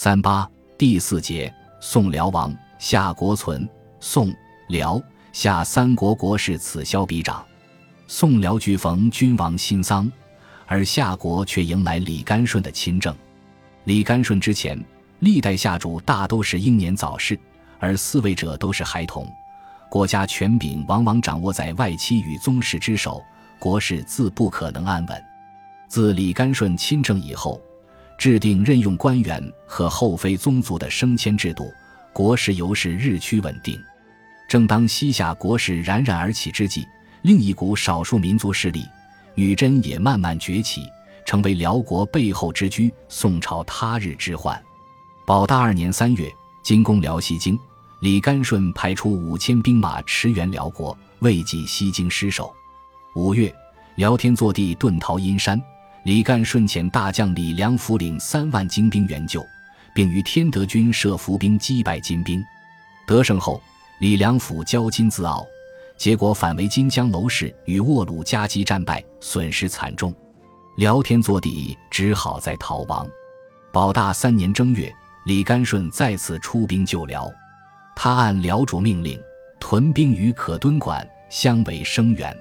三八第四节，宋辽王夏国存，宋辽夏三国国势此消彼长。宋辽俱逢君王新丧，而夏国却迎来李干顺的亲政。李干顺之前，历代夏主大都是英年早逝，而嗣位者都是孩童，国家权柄往往掌握在外戚与宗室之手，国事自不可能安稳。自李干顺亲政以后。制定任用官员和后妃宗族的升迁制度，国势由是日趋稳定。正当西夏国势冉冉而起之际，另一股少数民族势力——女真也慢慢崛起，成为辽国背后之驹，宋朝他日之患。保大二年三月，进攻辽西京，李干顺派出五千兵马驰援辽国，未济西京失守。五月，辽天祚帝遁逃阴山。李干顺遣大将李良辅领三万精兵援救，并于天德军设伏兵击败金兵。得胜后，李良辅骄矜自傲，结果反为金江楼氏与卧鲁夹击战败，损失惨重。辽天祚帝只好再逃亡。保大三年正月，李干顺再次出兵救辽，他按辽主命令屯兵于可敦馆，相为声援。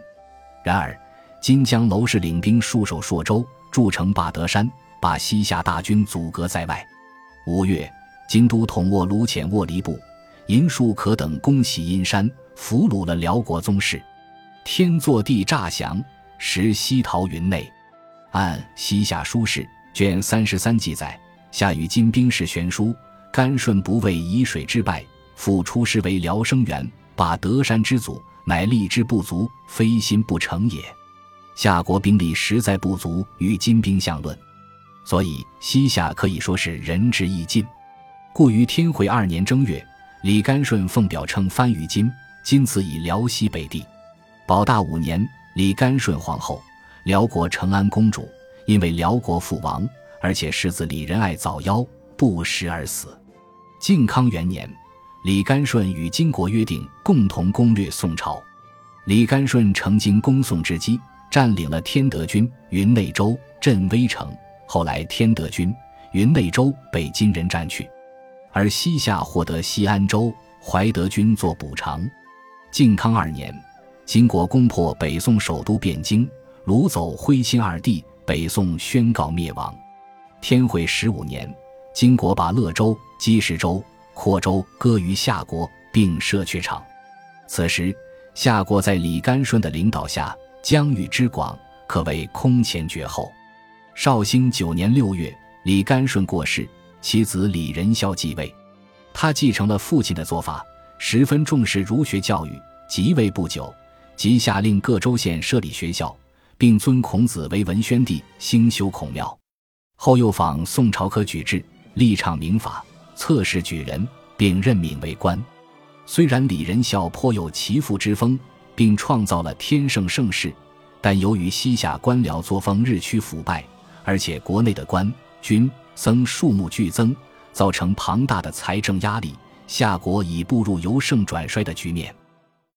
然而。金江楼氏领兵戍守朔州，筑城霸德山，把西夏大军阻隔在外。五月，京都统沃卢遣沃离部、银树可等攻袭阴山，俘虏了辽国宗室。天祚帝诈降，时西逃云内。按《西夏书事》卷三十三记载，夏与金兵势悬殊，甘顺不畏沂水之败，复出师为辽生援，把德山之阻，乃力之不足，非心不成也。夏国兵力实在不足与金兵相论，所以西夏可以说是仁至义尽。故于天会二年正月，李干顺奉表称藩于金，今此以辽西北地。保大五年，李干顺皇后，辽国成安公主，因为辽国父亡，而且世子李仁爱早夭，不食而死。靖康元年，李干顺与金国约定，共同攻略宋朝。李干顺乘经攻宋之机。占领了天德军云内州镇威城，后来天德军云内州被金人占去，而西夏获得西安州，怀德军做补偿。靖康二年，金国攻破北宋首都汴京，掳走徽钦二帝，北宋宣告灭亡。天会十五年，金国把乐州、积石州、扩州割于夏国，并设榷场。此时，夏国在李干顺的领导下。疆域之广，可谓空前绝后。绍兴九年六月，李干顺过世，其子李仁孝继位。他继承了父亲的做法，十分重视儒学教育。即位不久，即下令各州县设立学校，并尊孔子为文宣帝，兴修孔庙。后又仿宋朝科举制，立倡民法，测试举人，并任命为官。虽然李仁孝颇有其父之风。并创造了天圣盛世，但由于西夏官僚作风日趋腐败，而且国内的官军僧数目剧增，造成庞大的财政压力，夏国已步入由盛转衰的局面。